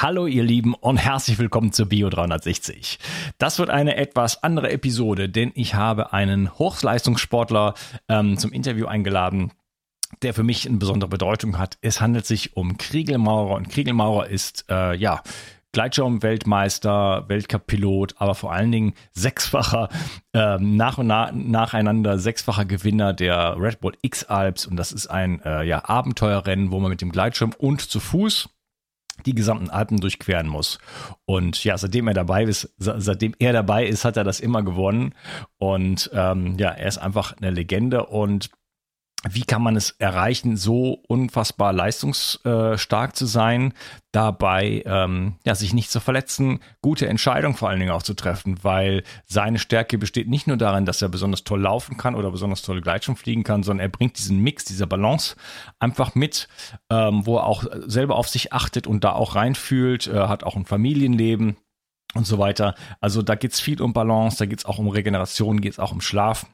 Hallo ihr Lieben und herzlich willkommen zur Bio 360. Das wird eine etwas andere Episode, denn ich habe einen Hochleistungssportler ähm, zum Interview eingeladen, der für mich eine besondere Bedeutung hat. Es handelt sich um Kriegelmaurer und Kriegelmaurer ist äh, ja Gleitschirm-Weltmeister, Weltcup-Pilot, aber vor allen Dingen sechsfacher, ähm, nach und nach, nacheinander sechsfacher Gewinner der Red Bull X-Alps. Und das ist ein äh, ja, Abenteuerrennen, wo man mit dem Gleitschirm und zu Fuß die gesamten Alpen durchqueren muss. Und ja, seitdem er dabei ist, seitdem er dabei ist, hat er das immer gewonnen. Und ähm, ja, er ist einfach eine Legende und wie kann man es erreichen, so unfassbar leistungsstark zu sein, dabei ähm, ja, sich nicht zu verletzen, gute Entscheidungen vor allen Dingen auch zu treffen, weil seine Stärke besteht nicht nur darin, dass er besonders toll laufen kann oder besonders toll Gleitschirm fliegen kann, sondern er bringt diesen Mix, diese Balance einfach mit, ähm, wo er auch selber auf sich achtet und da auch reinfühlt, äh, hat auch ein Familienleben und so weiter. Also da geht's viel um Balance, da geht's auch um Regeneration, geht's auch um Schlaf.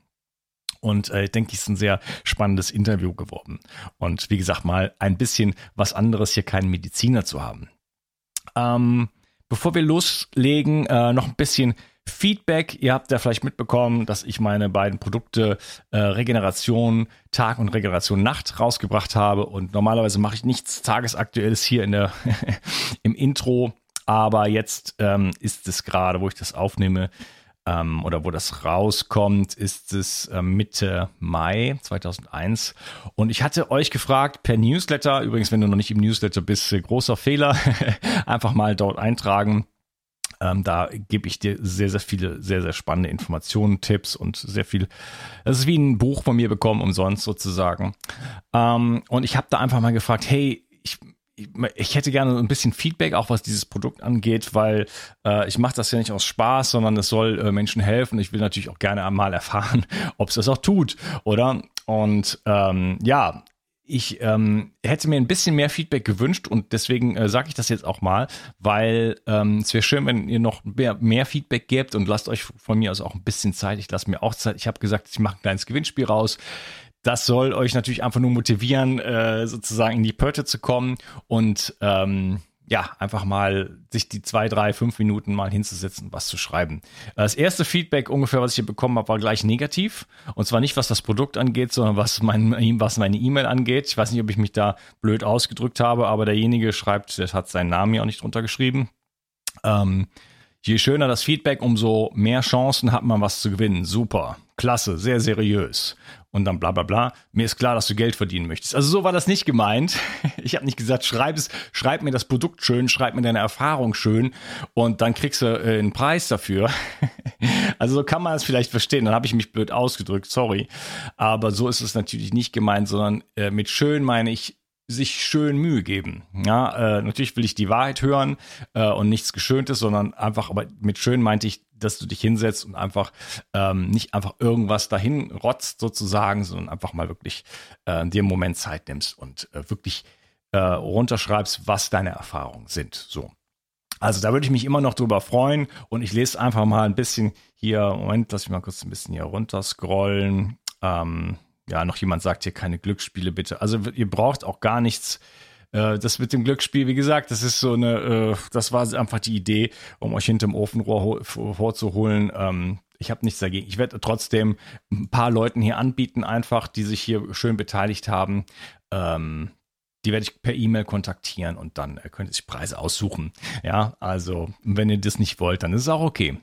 Und äh, ich denke, es ist ein sehr spannendes Interview geworden. Und wie gesagt, mal ein bisschen was anderes, hier keinen Mediziner zu haben. Ähm, bevor wir loslegen, äh, noch ein bisschen Feedback. Ihr habt ja vielleicht mitbekommen, dass ich meine beiden Produkte äh, Regeneration Tag und Regeneration Nacht rausgebracht habe. Und normalerweise mache ich nichts Tagesaktuelles hier in der im Intro. Aber jetzt ähm, ist es gerade, wo ich das aufnehme, ähm, oder wo das rauskommt, ist es äh, Mitte Mai 2001. Und ich hatte euch gefragt per Newsletter, übrigens, wenn du noch nicht im Newsletter bist, äh, großer Fehler, einfach mal dort eintragen. Ähm, da gebe ich dir sehr, sehr viele, sehr, sehr spannende Informationen, Tipps und sehr viel. Es ist wie ein Buch von mir bekommen, umsonst sozusagen. Ähm, und ich habe da einfach mal gefragt, hey, ich ich hätte gerne ein bisschen Feedback, auch was dieses Produkt angeht, weil äh, ich mache das ja nicht aus Spaß, sondern es soll äh, Menschen helfen. Ich will natürlich auch gerne einmal erfahren, ob es das auch tut, oder? Und ähm, ja, ich ähm, hätte mir ein bisschen mehr Feedback gewünscht und deswegen äh, sage ich das jetzt auch mal, weil ähm, es wäre schön, wenn ihr noch mehr, mehr Feedback gebt und lasst euch von mir aus auch ein bisschen Zeit. Ich lasse mir auch Zeit. Ich habe gesagt, ich mache ein kleines Gewinnspiel raus das soll euch natürlich einfach nur motivieren, äh, sozusagen in die Pötte zu kommen und ähm, ja, einfach mal sich die zwei, drei, fünf Minuten mal hinzusetzen, was zu schreiben. Das erste Feedback ungefähr, was ich hier bekommen habe, war gleich negativ. Und zwar nicht, was das Produkt angeht, sondern was, mein, was meine E-Mail angeht. Ich weiß nicht, ob ich mich da blöd ausgedrückt habe, aber derjenige schreibt, der hat seinen Namen ja auch nicht drunter geschrieben. Ähm, je schöner das Feedback, umso mehr Chancen hat man was zu gewinnen. Super, klasse, sehr seriös und dann bla bla bla. Mir ist klar, dass du Geld verdienen möchtest. Also so war das nicht gemeint. Ich habe nicht gesagt, schreib es, schreib mir das Produkt schön, schreib mir deine Erfahrung schön und dann kriegst du äh, einen Preis dafür. Also so kann man es vielleicht verstehen. Dann habe ich mich blöd ausgedrückt, sorry. Aber so ist es natürlich nicht gemeint, sondern äh, mit schön meine ich sich schön Mühe geben. Ja, äh, natürlich will ich die Wahrheit hören äh, und nichts Geschöntes, sondern einfach, aber mit schön meinte ich dass du dich hinsetzt und einfach ähm, nicht einfach irgendwas dahin rotzt sozusagen, sondern einfach mal wirklich äh, dir einen Moment Zeit nimmst und äh, wirklich äh, runterschreibst, was deine Erfahrungen sind. So. Also da würde ich mich immer noch drüber freuen und ich lese einfach mal ein bisschen hier, Moment, lass mich mal kurz ein bisschen hier runter scrollen. Ähm, ja, noch jemand sagt hier keine Glücksspiele bitte. Also ihr braucht auch gar nichts äh, das mit dem Glücksspiel, wie gesagt, das ist so eine, äh, das war einfach die Idee, um euch hinterm Ofenrohr vorzuholen. Ähm, ich habe nichts dagegen. Ich werde trotzdem ein paar Leuten hier anbieten, einfach, die sich hier schön beteiligt haben. Ähm, die werde ich per E-Mail kontaktieren und dann äh, könnt ihr sich Preise aussuchen. Ja, also wenn ihr das nicht wollt, dann ist es auch okay.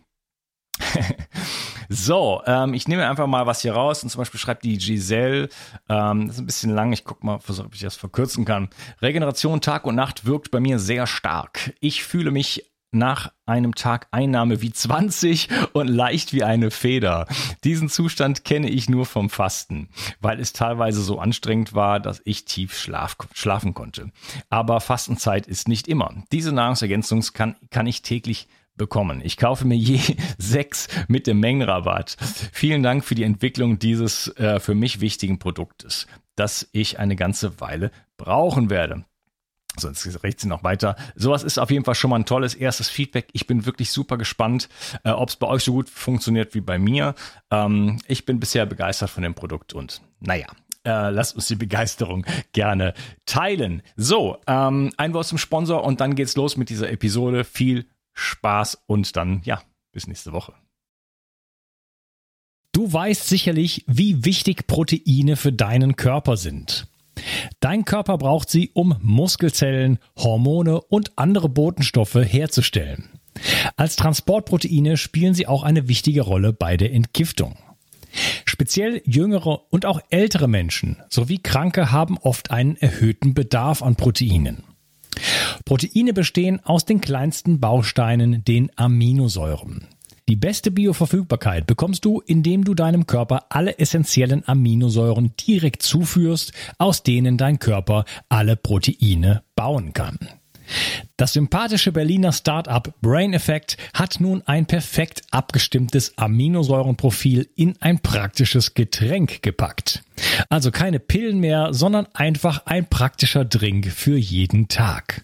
so, ähm, ich nehme einfach mal was hier raus und zum Beispiel schreibt die Giselle, ähm, das ist ein bisschen lang, ich guck mal, versuche, ob ich das verkürzen kann. Regeneration Tag und Nacht wirkt bei mir sehr stark. Ich fühle mich nach einem Tag Einnahme wie 20 und leicht wie eine Feder. Diesen Zustand kenne ich nur vom Fasten, weil es teilweise so anstrengend war, dass ich tief schlaf, schlafen konnte. Aber Fastenzeit ist nicht immer. Diese Nahrungsergänzung kann, kann ich täglich bekommen. Ich kaufe mir je sechs mit dem Mengenrabatt. Vielen Dank für die Entwicklung dieses äh, für mich wichtigen Produktes, das ich eine ganze Weile brauchen werde. Sonst rechts noch weiter. Sowas ist auf jeden Fall schon mal ein tolles erstes Feedback. Ich bin wirklich super gespannt, äh, ob es bei euch so gut funktioniert wie bei mir. Ähm, ich bin bisher begeistert von dem Produkt und naja, Äh, lasst uns die Begeisterung gerne teilen. So, ähm, ein Wort zum Sponsor und dann geht's los mit dieser Episode. Viel Spaß und dann, ja, bis nächste Woche. Du weißt sicherlich, wie wichtig Proteine für deinen Körper sind. Dein Körper braucht sie, um Muskelzellen, Hormone und andere Botenstoffe herzustellen. Als Transportproteine spielen sie auch eine wichtige Rolle bei der Entgiftung. Speziell jüngere und auch ältere Menschen sowie Kranke haben oft einen erhöhten Bedarf an Proteinen. Proteine bestehen aus den kleinsten Bausteinen, den Aminosäuren. Die beste Bioverfügbarkeit bekommst du, indem du deinem Körper alle essentiellen Aminosäuren direkt zuführst, aus denen dein Körper alle Proteine bauen kann. Das sympathische Berliner Startup Brain Effect hat nun ein perfekt abgestimmtes Aminosäurenprofil in ein praktisches Getränk gepackt. Also keine Pillen mehr, sondern einfach ein praktischer Drink für jeden Tag.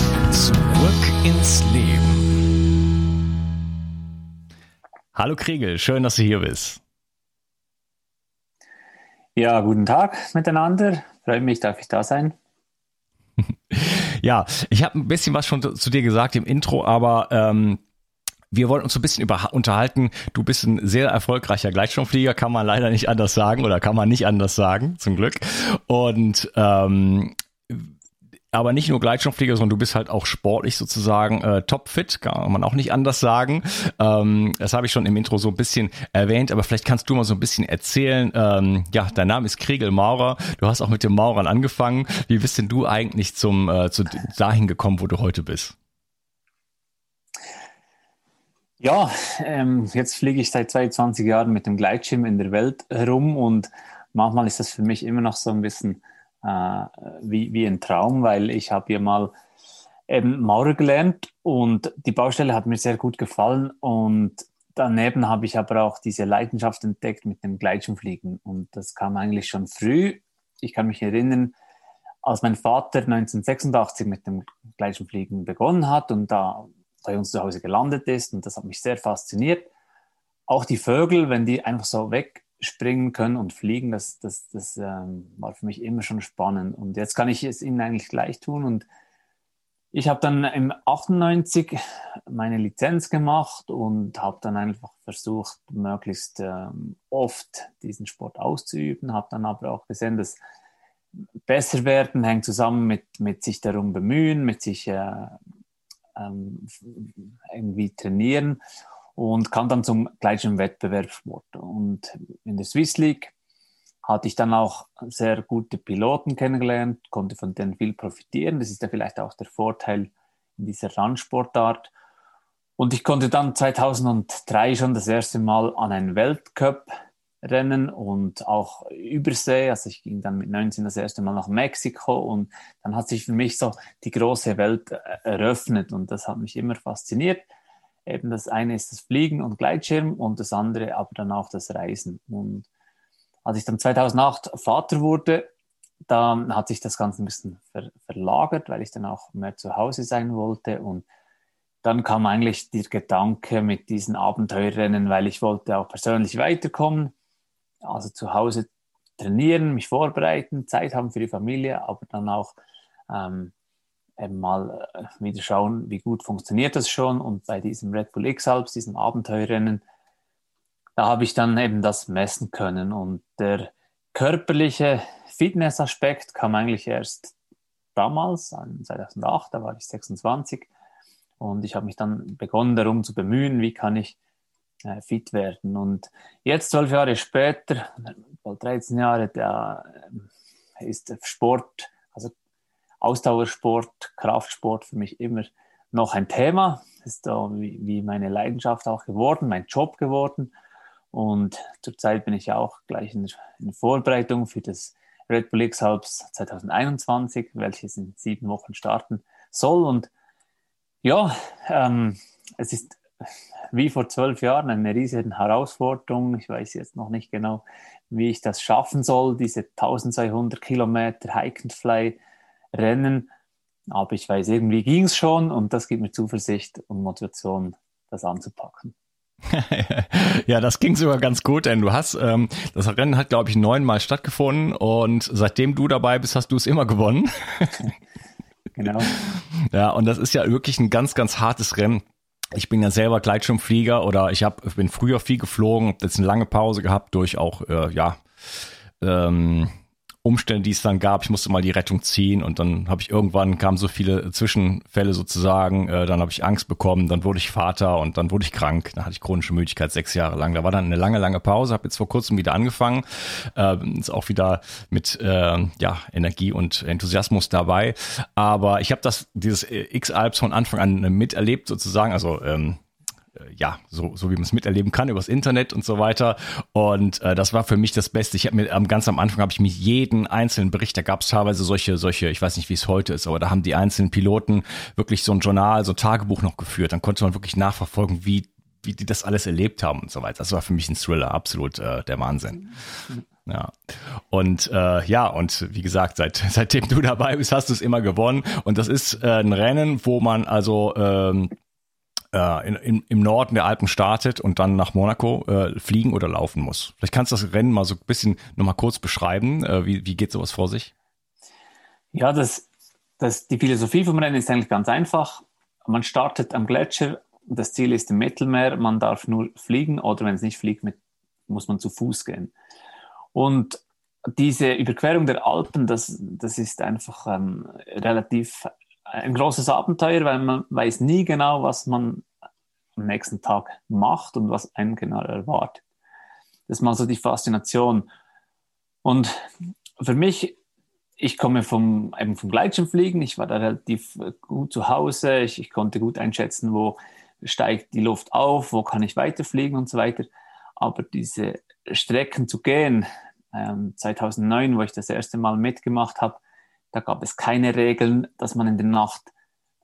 Zurück ins Leben. Hallo Kriegel, schön, dass du hier bist. Ja, guten Tag miteinander. Freut mich, darf ich da sein. ja, ich habe ein bisschen was schon zu dir gesagt im Intro, aber ähm, wir wollen uns so ein bisschen über, unterhalten. Du bist ein sehr erfolgreicher Gleitschirmflieger, kann man leider nicht anders sagen oder kann man nicht anders sagen, zum Glück. Und ähm, aber nicht nur Gleitschirmflieger, sondern du bist halt auch sportlich sozusagen äh, topfit, kann man auch nicht anders sagen. Ähm, das habe ich schon im Intro so ein bisschen erwähnt, aber vielleicht kannst du mal so ein bisschen erzählen. Ähm, ja, dein Name ist Kriegel Maurer. Du hast auch mit dem Maurern angefangen. Wie bist denn du eigentlich zum äh, zu dahin gekommen, wo du heute bist? Ja, ähm, jetzt fliege ich seit 22 Jahren mit dem Gleitschirm in der Welt herum und manchmal ist das für mich immer noch so ein bisschen äh, wie, wie ein Traum, weil ich habe hier mal eben Maurer gelernt und die Baustelle hat mir sehr gut gefallen und daneben habe ich aber auch diese Leidenschaft entdeckt mit dem Gleitschirmfliegen und das kam eigentlich schon früh. Ich kann mich erinnern, als mein Vater 1986 mit dem Gleitschirmfliegen begonnen hat und da bei uns zu Hause gelandet ist und das hat mich sehr fasziniert. Auch die Vögel, wenn die einfach so weg springen können und fliegen, das, das, das ähm, war für mich immer schon spannend. Und jetzt kann ich es ihnen eigentlich gleich tun. Und ich habe dann im 98 meine Lizenz gemacht und habe dann einfach versucht, möglichst ähm, oft diesen Sport auszuüben. Habe dann aber auch gesehen, dass besser werden hängt zusammen mit, mit sich darum bemühen, mit sich äh, ähm, irgendwie trainieren und kam dann zum gleichen Wettbewerbssport. Und in der Swiss League hatte ich dann auch sehr gute Piloten kennengelernt, konnte von denen viel profitieren. Das ist ja vielleicht auch der Vorteil in dieser Randsportart. Und ich konnte dann 2003 schon das erste Mal an einen Weltcup rennen und auch Übersee. Also ich ging dann mit 19 das erste Mal nach Mexiko und dann hat sich für mich so die große Welt eröffnet und das hat mich immer fasziniert. Eben das eine ist das Fliegen und Gleitschirm und das andere aber dann auch das Reisen. Und als ich dann 2008 Vater wurde, da hat sich das Ganze ein bisschen ver verlagert, weil ich dann auch mehr zu Hause sein wollte. Und dann kam eigentlich der Gedanke mit diesen Abenteuerrennen, weil ich wollte auch persönlich weiterkommen. Also zu Hause trainieren, mich vorbereiten, Zeit haben für die Familie, aber dann auch ähm, eben mal äh, wieder schauen, wie gut funktioniert das schon. Und bei diesem Red Bull X-Alps, diesem Abenteuerrennen, da habe ich dann eben das messen können. Und der körperliche Fitnessaspekt kam eigentlich erst damals, 2008, da war ich 26. Und ich habe mich dann begonnen darum zu bemühen, wie kann ich äh, fit werden. Und jetzt, zwölf Jahre später, bald 13 Jahre, da äh, ist Sport, also Ausdauersport, Kraftsport für mich immer noch ein Thema. Ist so wie, meine Leidenschaft auch geworden, mein Job geworden. Und zurzeit bin ich ja auch gleich in Vorbereitung für das Red Bull X Alps 2021, welches in sieben Wochen starten soll. Und ja, ähm, es ist wie vor zwölf Jahren eine riesige Herausforderung. Ich weiß jetzt noch nicht genau, wie ich das schaffen soll, diese 1200 Kilometer Hike and Fly Rennen. Aber ich weiß, irgendwie ging es schon und das gibt mir Zuversicht und Motivation, das anzupacken. ja, das ging sogar ganz gut, denn du hast, ähm, das Rennen hat, glaube ich, neunmal stattgefunden und seitdem du dabei bist, hast du es immer gewonnen. genau. Ja, und das ist ja wirklich ein ganz, ganz hartes Rennen. Ich bin ja selber Gleitschirmflieger oder ich hab, bin früher viel geflogen, habe jetzt eine lange Pause gehabt durch auch, äh, ja, ähm, Umstände, die es dann gab. Ich musste mal die Rettung ziehen und dann habe ich irgendwann kamen so viele Zwischenfälle sozusagen. Äh, dann habe ich Angst bekommen, dann wurde ich Vater und dann wurde ich krank. Dann hatte ich chronische Müdigkeit sechs Jahre lang. Da war dann eine lange, lange Pause. Habe jetzt vor kurzem wieder angefangen. Äh, ist auch wieder mit äh, ja Energie und Enthusiasmus dabei. Aber ich habe das dieses X-Alps von Anfang an miterlebt sozusagen. Also ähm, äh, ja, so, so wie man es miterleben kann, übers Internet und so weiter. Und äh, das war für mich das Beste. Ich habe mir ähm, ganz am Anfang habe ich mich jeden einzelnen Bericht, da gab es teilweise solche, solche, ich weiß nicht, wie es heute ist, aber da haben die einzelnen Piloten wirklich so ein Journal, so ein Tagebuch noch geführt. Dann konnte man wirklich nachverfolgen, wie, wie die das alles erlebt haben und so weiter. Das war für mich ein Thriller, absolut äh, der Wahnsinn. Ja. Und äh, ja, und wie gesagt, seit, seitdem du dabei bist, hast du es immer gewonnen. Und das ist äh, ein Rennen, wo man also ähm, äh, in, in, im Norden der Alpen startet und dann nach Monaco äh, fliegen oder laufen muss. Vielleicht kannst du das Rennen mal so ein bisschen nochmal kurz beschreiben. Äh, wie, wie geht sowas vor sich? Ja, das, das, die Philosophie vom Rennen ist eigentlich ganz einfach. Man startet am Gletscher, das Ziel ist im Mittelmeer, man darf nur fliegen oder wenn es nicht fliegt, mit, muss man zu Fuß gehen. Und diese Überquerung der Alpen, das, das ist einfach ähm, relativ ein großes Abenteuer, weil man weiß nie genau, was man am nächsten Tag macht und was einen genau erwartet. Das ist mal so die Faszination. Und für mich, ich komme vom, eben vom Gleitschirmfliegen, ich war da relativ gut zu Hause, ich, ich konnte gut einschätzen, wo steigt die Luft auf, wo kann ich weiterfliegen und so weiter. Aber diese Strecken zu gehen, ähm, 2009, wo ich das erste Mal mitgemacht habe, da gab es keine Regeln, dass man in der Nacht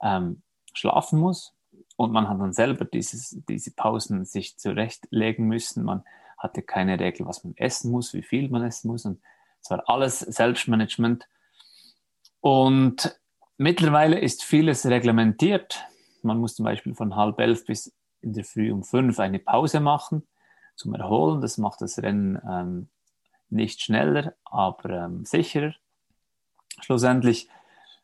ähm, schlafen muss. Und man hat dann selber dieses, diese Pausen sich zurechtlegen müssen. Man hatte keine Regel, was man essen muss, wie viel man essen muss. Und es war alles Selbstmanagement. Und mittlerweile ist vieles reglementiert. Man muss zum Beispiel von halb elf bis in der Früh um fünf eine Pause machen zum Erholen. Das macht das Rennen ähm, nicht schneller, aber ähm, sicherer. Schlussendlich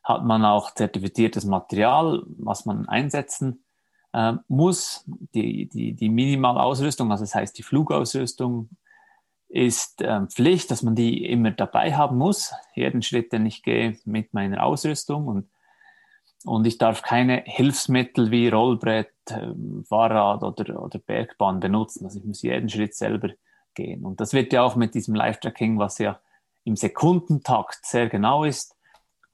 hat man auch zertifiziertes Material, was man einsetzen äh, muss. Die, die, die Minimalausrüstung, also das heißt die Flugausrüstung, ist äh, Pflicht, dass man die immer dabei haben muss. Jeden Schritt, den ich gehe mit meiner Ausrüstung und und ich darf keine Hilfsmittel wie Rollbrett, äh, Fahrrad oder, oder Bergbahn benutzen. Also ich muss jeden Schritt selber gehen. Und das wird ja auch mit diesem Live-Tracking, was ja im Sekundentakt sehr genau ist,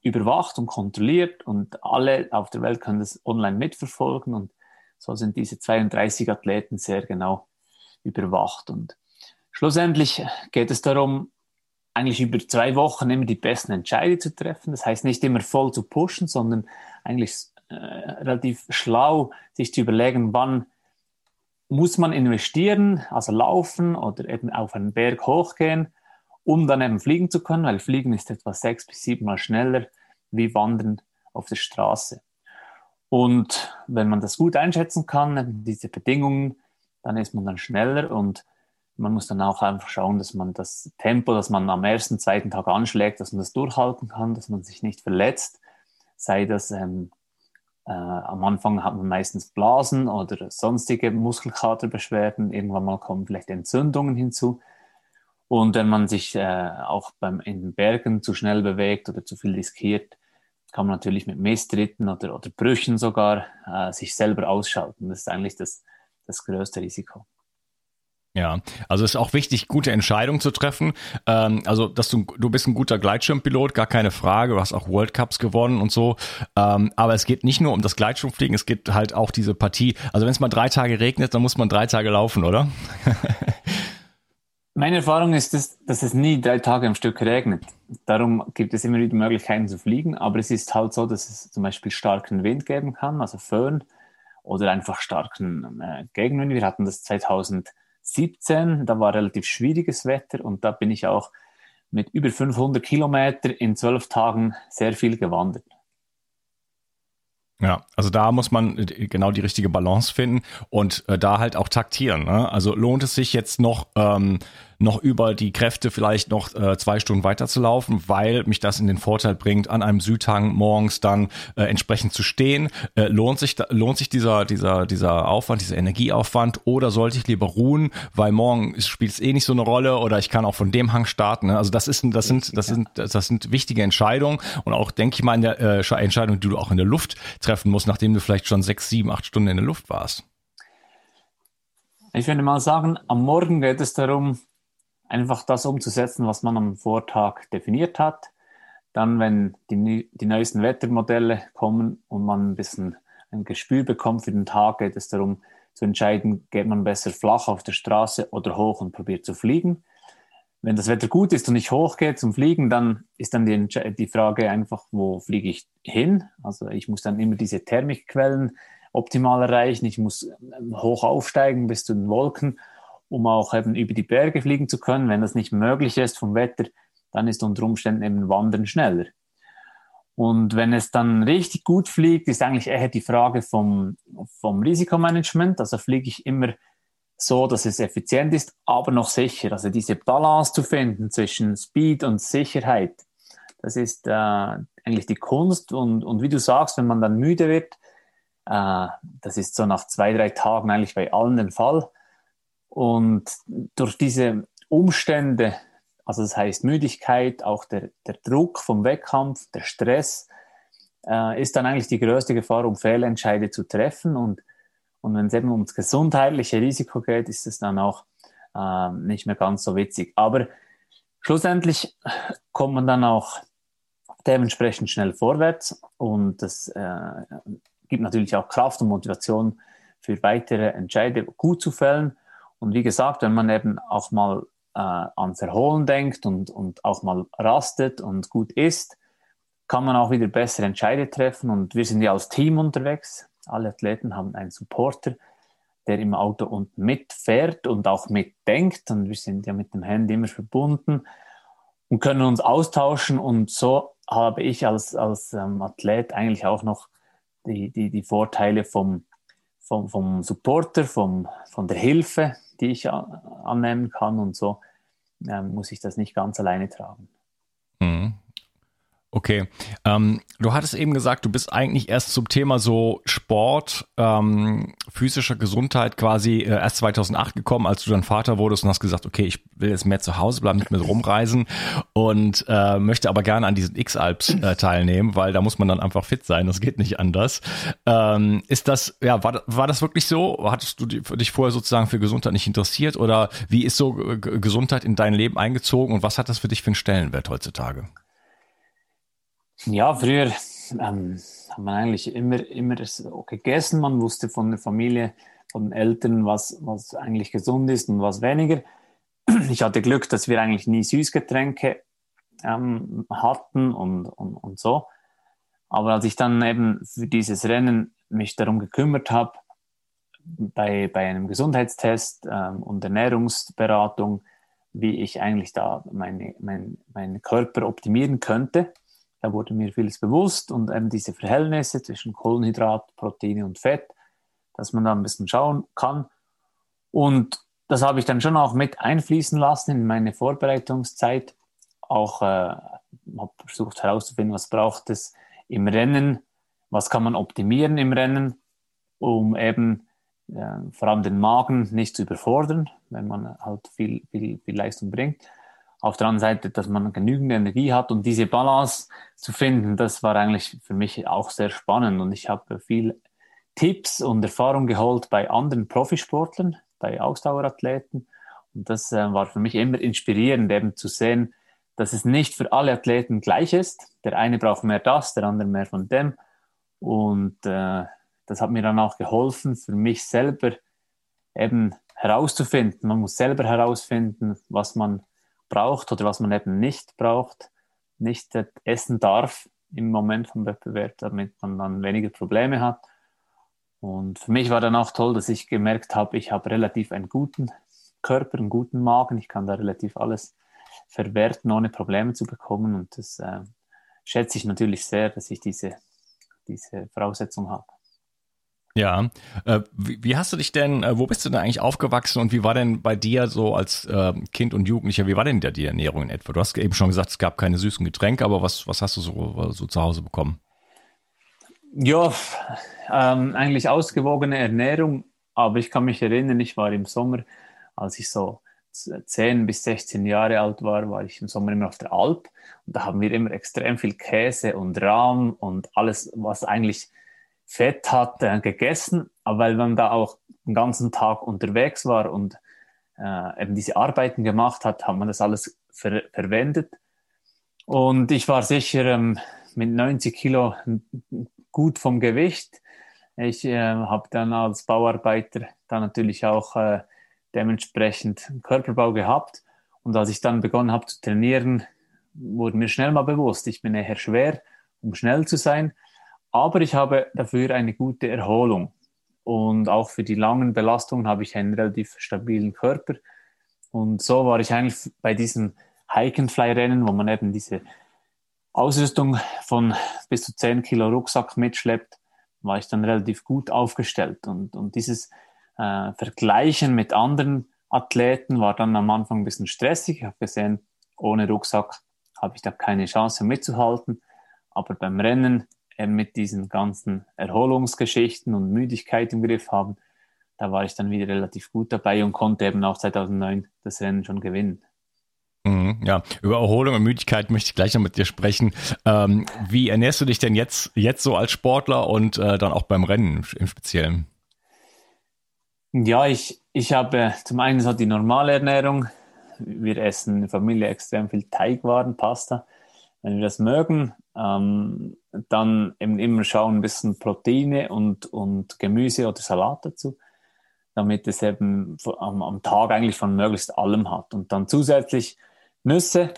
überwacht und kontrolliert und alle auf der Welt können das online mitverfolgen und so sind diese 32 Athleten sehr genau überwacht. Und schlussendlich geht es darum, eigentlich über zwei Wochen immer die besten Entscheidungen zu treffen. Das heißt nicht immer voll zu pushen, sondern eigentlich äh, relativ schlau sich zu überlegen, wann muss man investieren, also laufen oder eben auf einen Berg hochgehen um dann eben fliegen zu können, weil Fliegen ist etwa sechs bis sieben Mal schneller wie Wandern auf der Straße. Und wenn man das gut einschätzen kann, diese Bedingungen, dann ist man dann schneller und man muss dann auch einfach schauen, dass man das Tempo, das man am ersten, zweiten Tag anschlägt, dass man das durchhalten kann, dass man sich nicht verletzt. Sei das ähm, äh, am Anfang hat man meistens Blasen oder sonstige Muskelkaterbeschwerden. Irgendwann mal kommen vielleicht Entzündungen hinzu. Und wenn man sich äh, auch beim, in den Bergen zu schnell bewegt oder zu viel riskiert, kann man natürlich mit Misstritten oder, oder Brüchen sogar äh, sich selber ausschalten. Das ist eigentlich das, das größte Risiko. Ja, also es ist auch wichtig, gute Entscheidungen zu treffen. Ähm, also, dass du, du bist ein guter Gleitschirmpilot, gar keine Frage. Du hast auch World Cups gewonnen und so. Ähm, aber es geht nicht nur um das Gleitschirmfliegen, es geht halt auch diese Partie. Also, wenn es mal drei Tage regnet, dann muss man drei Tage laufen, oder? Meine Erfahrung ist, dass, dass es nie drei Tage am Stück regnet. Darum gibt es immer wieder Möglichkeiten zu fliegen. Aber es ist halt so, dass es zum Beispiel starken Wind geben kann, also Föhn oder einfach starken äh, Gegenwind. Wir hatten das 2017, da war relativ schwieriges Wetter und da bin ich auch mit über 500 Kilometer in zwölf Tagen sehr viel gewandert. Ja, also da muss man genau die richtige Balance finden und äh, da halt auch taktieren. Ne? Also lohnt es sich jetzt noch ähm, noch über die Kräfte vielleicht noch äh, zwei Stunden weiterzulaufen, weil mich das in den Vorteil bringt, an einem Südhang morgens dann äh, entsprechend zu stehen. Äh, lohnt sich lohnt sich dieser dieser dieser Aufwand, dieser Energieaufwand oder sollte ich lieber ruhen, weil morgen spielt es eh nicht so eine Rolle oder ich kann auch von dem Hang starten. Ne? Also das ist das sind das sind das sind wichtige Entscheidungen und auch denke ich mal in der äh, Entscheidung, die du auch in der Luft treffen musst, nachdem du vielleicht schon sechs, sieben, acht Stunden in der Luft warst. Ich würde mal sagen, am Morgen geht es darum, einfach das umzusetzen, was man am Vortag definiert hat. Dann, wenn die, die neuesten Wettermodelle kommen und man ein bisschen ein Gespür bekommt für den Tag, geht es darum zu entscheiden, geht man besser flach auf der Straße oder hoch und probiert zu fliegen. Wenn das Wetter gut ist und ich hochgehe zum Fliegen, dann ist dann die, die Frage einfach, wo fliege ich hin? Also ich muss dann immer diese Thermikquellen optimal erreichen. Ich muss hoch aufsteigen bis zu den Wolken um auch eben über die Berge fliegen zu können. Wenn das nicht möglich ist vom Wetter, dann ist unter Umständen eben Wandern schneller. Und wenn es dann richtig gut fliegt, ist eigentlich eher die Frage vom, vom Risikomanagement. Also fliege ich immer so, dass es effizient ist, aber noch sicher. Also diese Balance zu finden zwischen Speed und Sicherheit, das ist äh, eigentlich die Kunst. Und, und wie du sagst, wenn man dann müde wird, äh, das ist so nach zwei, drei Tagen eigentlich bei allen der Fall, und durch diese Umstände, also das heißt Müdigkeit, auch der, der Druck vom Wettkampf, der Stress, äh, ist dann eigentlich die größte Gefahr, um Fehlentscheide zu treffen. Und, und wenn es eben ums gesundheitliche Risiko geht, ist es dann auch äh, nicht mehr ganz so witzig. Aber schlussendlich kommt man dann auch dementsprechend schnell vorwärts und das äh, gibt natürlich auch Kraft und Motivation für weitere Entscheide gut zu fällen. Und wie gesagt, wenn man eben auch mal äh, ans Erholen denkt und, und auch mal rastet und gut isst, kann man auch wieder bessere Entscheide treffen. Und wir sind ja als Team unterwegs. Alle Athleten haben einen Supporter, der im Auto unten mitfährt und auch mitdenkt. Und wir sind ja mit dem Handy immer verbunden und können uns austauschen. Und so habe ich als, als ähm, Athlet eigentlich auch noch die, die, die Vorteile vom, vom, vom Supporter, vom, von der Hilfe, die ich annehmen kann und so ähm, muss ich das nicht ganz alleine tragen. Mhm. Okay. Ähm, du hattest eben gesagt, du bist eigentlich erst zum Thema so Sport, ähm, physischer Gesundheit quasi äh, erst 2008 gekommen, als du dann Vater wurdest und hast gesagt, okay, ich will jetzt mehr zu Hause bleiben, nicht mehr rumreisen und äh, möchte aber gerne an diesen X-Alps äh, teilnehmen, weil da muss man dann einfach fit sein, das geht nicht anders. Ähm, ist das, ja, war, war das wirklich so? Hattest du dich vorher sozusagen für Gesundheit nicht interessiert oder wie ist so äh, Gesundheit in dein Leben eingezogen und was hat das für dich für einen Stellenwert heutzutage? Ja, früher ähm, hat man eigentlich immer, immer gegessen. Man wusste von der Familie, von den Eltern, was, was eigentlich gesund ist und was weniger. Ich hatte Glück, dass wir eigentlich nie Süßgetränke ähm, hatten und, und, und so. Aber als ich dann eben für dieses Rennen mich darum gekümmert habe, bei, bei einem Gesundheitstest ähm, und Ernährungsberatung, wie ich eigentlich da meine, mein, meinen Körper optimieren könnte. Da wurde mir vieles bewusst und eben diese Verhältnisse zwischen Kohlenhydrat, Proteine und Fett, dass man da ein bisschen schauen kann. Und das habe ich dann schon auch mit einfließen lassen in meine Vorbereitungszeit. Auch äh, habe versucht herauszufinden, was braucht es im Rennen, was kann man optimieren im Rennen, um eben äh, vor allem den Magen nicht zu überfordern, wenn man halt viel, viel, viel Leistung bringt. Auf der anderen Seite, dass man genügend Energie hat und diese Balance zu finden, das war eigentlich für mich auch sehr spannend und ich habe viel Tipps und Erfahrung geholt bei anderen Profisportlern, bei Ausdauerathleten. Und das äh, war für mich immer inspirierend, eben zu sehen, dass es nicht für alle Athleten gleich ist. Der eine braucht mehr das, der andere mehr von dem. Und äh, das hat mir dann auch geholfen, für mich selber eben herauszufinden. Man muss selber herausfinden, was man braucht oder was man eben nicht braucht, nicht essen darf im Moment vom Wettbewerb, damit man dann weniger Probleme hat. Und für mich war dann auch toll, dass ich gemerkt habe, ich habe relativ einen guten Körper, einen guten Magen. Ich kann da relativ alles verwerten, ohne Probleme zu bekommen. Und das äh, schätze ich natürlich sehr, dass ich diese, diese Voraussetzung habe. Ja, äh, wie, hast du dich denn, äh, wo bist du denn eigentlich aufgewachsen und wie war denn bei dir so als äh, Kind und Jugendlicher, wie war denn da die Ernährung in etwa? Du hast eben schon gesagt, es gab keine süßen Getränke, aber was, was hast du so, so zu Hause bekommen? Ja, ähm, eigentlich ausgewogene Ernährung, aber ich kann mich erinnern, ich war im Sommer, als ich so 10 bis 16 Jahre alt war, war ich im Sommer immer auf der Alp und da haben wir immer extrem viel Käse und Rahm und alles, was eigentlich Fett hat, äh, gegessen, aber weil man da auch den ganzen Tag unterwegs war und äh, eben diese Arbeiten gemacht hat, hat man das alles ver verwendet. Und ich war sicher ähm, mit 90 Kilo gut vom Gewicht. Ich äh, habe dann als Bauarbeiter dann natürlich auch äh, dementsprechend Körperbau gehabt. Und als ich dann begonnen habe zu trainieren, wurde mir schnell mal bewusst, ich bin eher schwer, um schnell zu sein. Aber ich habe dafür eine gute Erholung. Und auch für die langen Belastungen habe ich einen relativ stabilen Körper. Und so war ich eigentlich bei diesen Hike-and-Fly-Rennen, wo man eben diese Ausrüstung von bis zu 10 Kilo Rucksack mitschleppt, war ich dann relativ gut aufgestellt. Und, und dieses äh, Vergleichen mit anderen Athleten war dann am Anfang ein bisschen stressig. Ich habe gesehen, ohne Rucksack habe ich da keine Chance mitzuhalten. Aber beim Rennen mit diesen ganzen Erholungsgeschichten und Müdigkeit im Griff haben, da war ich dann wieder relativ gut dabei und konnte eben auch 2009 das Rennen schon gewinnen. Mhm, ja, über Erholung und Müdigkeit möchte ich gleich noch mit dir sprechen. Ähm, wie ernährst du dich denn jetzt, jetzt so als Sportler und äh, dann auch beim Rennen im Speziellen? Ja, ich, ich habe zum einen so die normale Ernährung. Wir essen in der Familie extrem viel Teigwaren, Pasta. Wenn wir das mögen, ähm, dann eben immer schauen, ein bisschen Proteine und, und Gemüse oder Salat dazu, damit es eben am, am Tag eigentlich von möglichst allem hat. Und dann zusätzlich Nüsse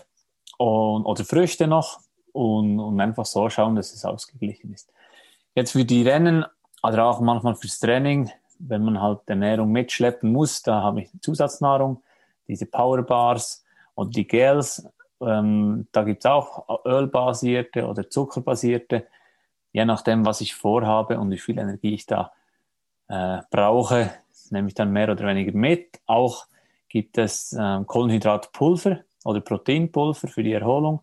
und, oder Früchte noch und, und einfach so schauen, dass es ausgeglichen ist. Jetzt für die Rennen oder auch manchmal fürs Training, wenn man halt Ernährung mitschleppen muss, da habe ich Zusatznahrung, diese Powerbars und die Gels. Ähm, da gibt es auch ölbasierte oder zuckerbasierte, je nachdem, was ich vorhabe und wie viel Energie ich da äh, brauche, nehme ich dann mehr oder weniger mit. Auch gibt es äh, Kohlenhydratpulver, oder Proteinpulver für die Erholung,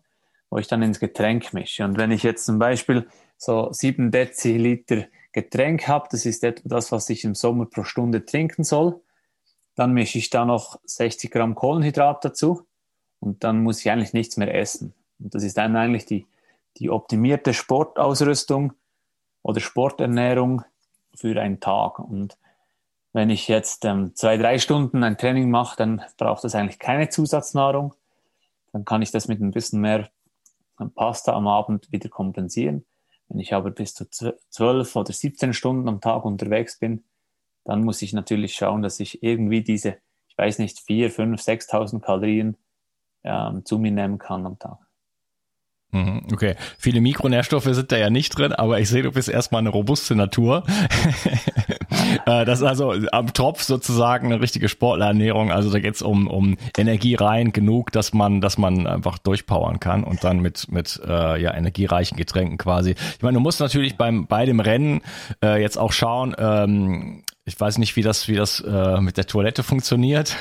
wo ich dann ins Getränk mische. Und wenn ich jetzt zum Beispiel so sieben Deziliter Getränk habe, das ist etwa das, was ich im Sommer pro Stunde trinken soll, dann mische ich da noch 60 Gramm Kohlenhydrat dazu und dann muss ich eigentlich nichts mehr essen. Und das ist dann eigentlich die, die optimierte Sportausrüstung oder Sporternährung für einen Tag. Und wenn ich jetzt ähm, zwei, drei Stunden ein Training mache, dann braucht das eigentlich keine Zusatznahrung dann kann ich das mit ein bisschen mehr Pasta am Abend wieder kompensieren. Wenn ich aber bis zu 12 oder 17 Stunden am Tag unterwegs bin, dann muss ich natürlich schauen, dass ich irgendwie diese, ich weiß nicht, 4, 5, 6.000 Kalorien ähm, zu mir nehmen kann am Tag. Mhm, okay, viele Mikronährstoffe sind da ja nicht drin, aber ich sehe, du bist erstmal eine robuste Natur. Äh, das ist also am Tropf sozusagen eine richtige Sportlerernährung. Also da geht's um, um Energie rein, genug, dass man, dass man einfach durchpowern kann und dann mit, mit äh, ja, energiereichen Getränken quasi. Ich meine, du musst natürlich beim bei dem Rennen äh, jetzt auch schauen, ähm, ich weiß nicht, wie das, wie das äh, mit der Toilette funktioniert.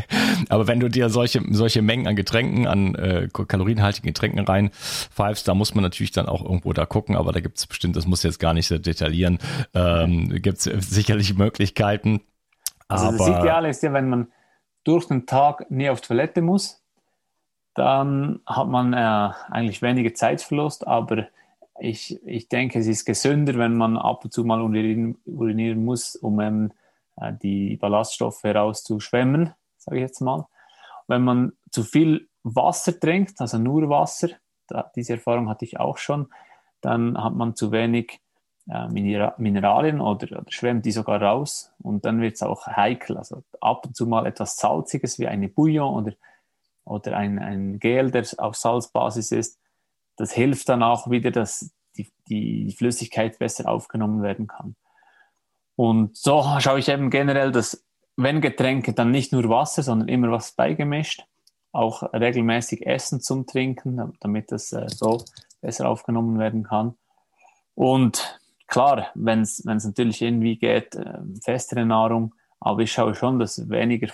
Aber wenn du dir solche, solche Mengen an Getränken, an äh, kalorienhaltigen Getränken reinpfeifst, da muss man natürlich dann auch irgendwo da gucken. Aber da gibt es bestimmt, das muss jetzt gar nicht so detaillieren, ähm, gibt es sicherlich Möglichkeiten. Also das Ideale ist ja, wenn man durch den Tag nie auf Toilette muss, dann hat man äh, eigentlich weniger Zeitverlust, aber ich, ich denke, es ist gesünder, wenn man ab und zu mal urinieren, urinieren muss, um ähm, äh, die Ballaststoffe herauszuschwemmen, sage ich jetzt mal. Wenn man zu viel Wasser trinkt, also nur Wasser, da, diese Erfahrung hatte ich auch schon, dann hat man zu wenig äh, Mineralien oder, oder, schwemmt die sogar raus und dann wird es auch heikel. Also ab und zu mal etwas Salziges wie eine Bouillon oder, oder ein, ein Gel, der auf Salzbasis ist, das hilft dann auch wieder, dass die, die Flüssigkeit besser aufgenommen werden kann. Und so schaue ich eben generell, dass wenn Getränke, dann nicht nur Wasser, sondern immer was beigemischt. Auch regelmäßig Essen zum Trinken, damit das äh, so besser aufgenommen werden kann. Und klar, wenn es natürlich irgendwie geht, äh, festere Nahrung, aber ich schaue schon, dass weniger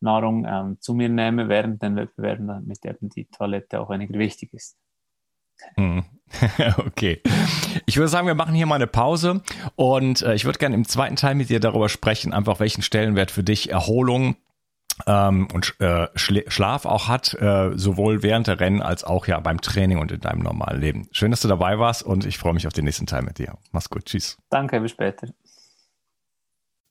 Fasernahrung ähm, zu mir nehme während den Wettbewerben, damit eben die Toilette auch weniger wichtig ist. Hm. Okay. Ich würde sagen, wir machen hier mal eine Pause und äh, ich würde gerne im zweiten Teil mit dir darüber sprechen, einfach welchen Stellenwert für dich Erholung ähm, und äh, Schlaf auch hat, äh, sowohl während der Rennen als auch ja beim Training und in deinem normalen Leben. Schön, dass du dabei warst und ich freue mich auf den nächsten Teil mit dir. Mach's gut. Tschüss. Danke, bis später.